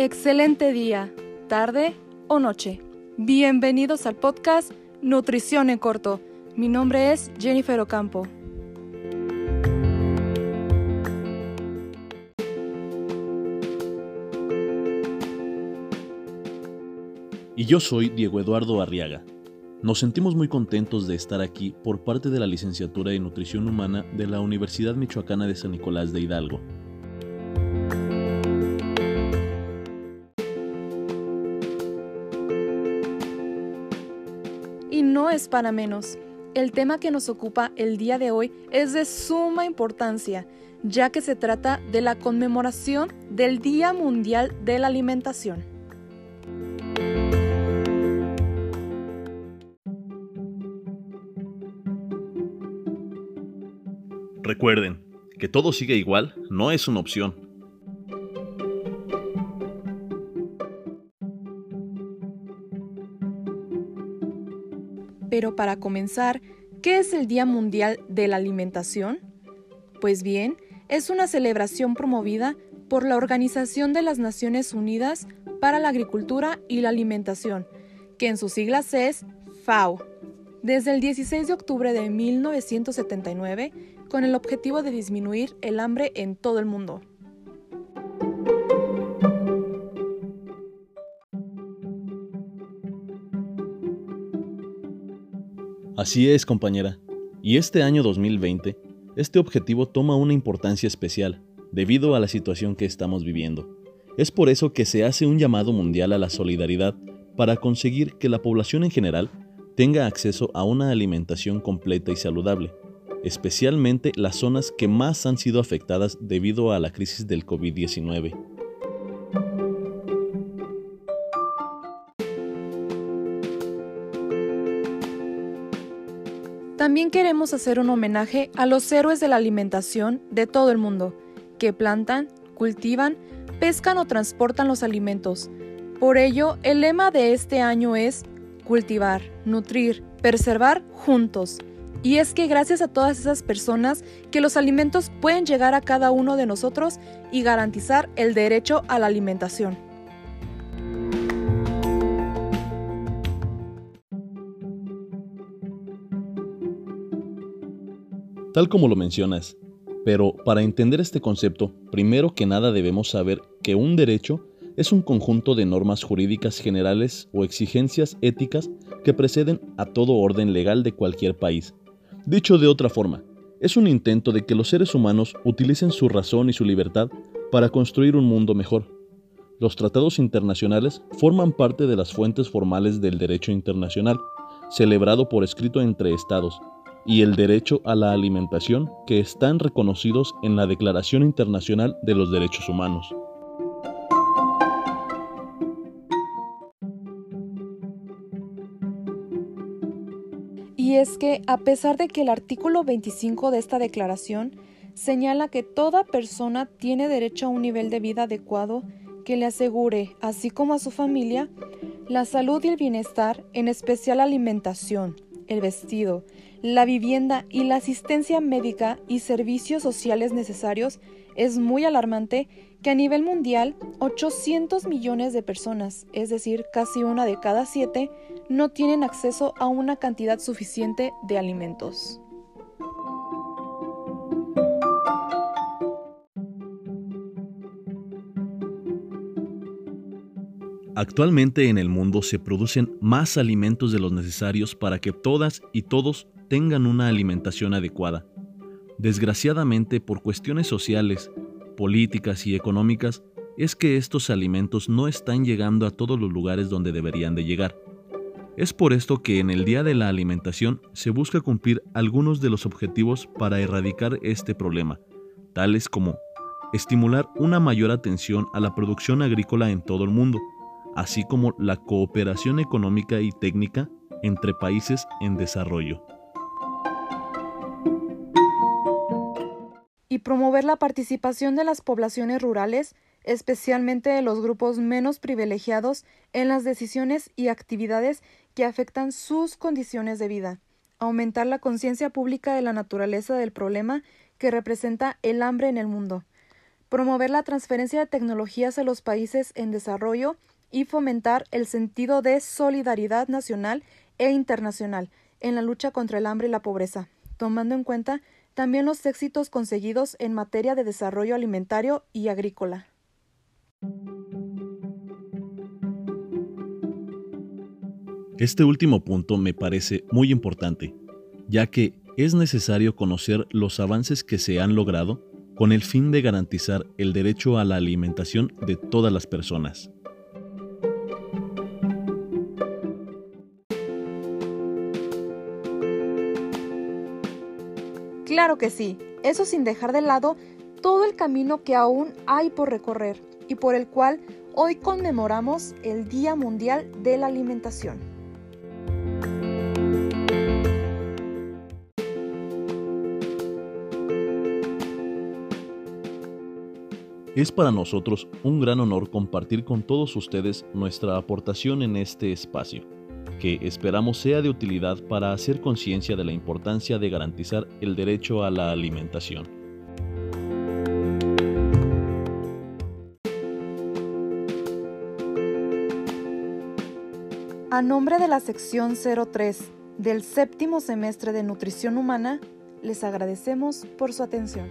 Excelente día, tarde o noche. Bienvenidos al podcast Nutrición en Corto. Mi nombre es Jennifer Ocampo. Y yo soy Diego Eduardo Arriaga. Nos sentimos muy contentos de estar aquí por parte de la licenciatura en Nutrición Humana de la Universidad Michoacana de San Nicolás de Hidalgo. Para menos. El tema que nos ocupa el día de hoy es de suma importancia, ya que se trata de la conmemoración del Día Mundial de la Alimentación. Recuerden, que todo siga igual no es una opción. Pero para comenzar, ¿qué es el Día Mundial de la Alimentación? Pues bien, es una celebración promovida por la Organización de las Naciones Unidas para la Agricultura y la Alimentación, que en sus siglas es FAO. Desde el 16 de octubre de 1979 con el objetivo de disminuir el hambre en todo el mundo. Así es, compañera. Y este año 2020, este objetivo toma una importancia especial debido a la situación que estamos viviendo. Es por eso que se hace un llamado mundial a la solidaridad para conseguir que la población en general tenga acceso a una alimentación completa y saludable especialmente las zonas que más han sido afectadas debido a la crisis del COVID-19. También queremos hacer un homenaje a los héroes de la alimentación de todo el mundo, que plantan, cultivan, pescan o transportan los alimentos. Por ello, el lema de este año es cultivar, nutrir, preservar juntos. Y es que gracias a todas esas personas que los alimentos pueden llegar a cada uno de nosotros y garantizar el derecho a la alimentación. Tal como lo mencionas, pero para entender este concepto, primero que nada debemos saber que un derecho es un conjunto de normas jurídicas generales o exigencias éticas que preceden a todo orden legal de cualquier país Dicho de otra forma, es un intento de que los seres humanos utilicen su razón y su libertad para construir un mundo mejor. Los tratados internacionales forman parte de las fuentes formales del derecho internacional, celebrado por escrito entre estados, y el derecho a la alimentación que están reconocidos en la Declaración Internacional de los Derechos Humanos. Y es que, a pesar de que el artículo 25 de esta declaración señala que toda persona tiene derecho a un nivel de vida adecuado que le asegure, así como a su familia, la salud y el bienestar, en especial la alimentación, el vestido, la vivienda y la asistencia médica y servicios sociales necesarios, es muy alarmante que a nivel mundial 800 millones de personas, es decir, casi una de cada siete, no tienen acceso a una cantidad suficiente de alimentos. Actualmente en el mundo se producen más alimentos de los necesarios para que todas y todos tengan una alimentación adecuada. Desgraciadamente, por cuestiones sociales, políticas y económicas, es que estos alimentos no están llegando a todos los lugares donde deberían de llegar. Es por esto que en el Día de la Alimentación se busca cumplir algunos de los objetivos para erradicar este problema, tales como estimular una mayor atención a la producción agrícola en todo el mundo, así como la cooperación económica y técnica entre países en desarrollo. Promover la participación de las poblaciones rurales especialmente de los grupos menos privilegiados, en las decisiones y actividades que afectan sus condiciones de vida, aumentar la conciencia pública de la naturaleza del problema que representa el hambre en el mundo, promover la transferencia de tecnologías a los países en desarrollo y fomentar el sentido de solidaridad nacional e internacional en la lucha contra el hambre y la pobreza, tomando en cuenta también los éxitos conseguidos en materia de desarrollo alimentario y agrícola. Este último punto me parece muy importante, ya que es necesario conocer los avances que se han logrado con el fin de garantizar el derecho a la alimentación de todas las personas. Claro que sí, eso sin dejar de lado todo el camino que aún hay por recorrer y por el cual hoy conmemoramos el Día Mundial de la Alimentación. Es para nosotros un gran honor compartir con todos ustedes nuestra aportación en este espacio, que esperamos sea de utilidad para hacer conciencia de la importancia de garantizar el derecho a la alimentación. A nombre de la sección 03 del séptimo semestre de Nutrición Humana, les agradecemos por su atención.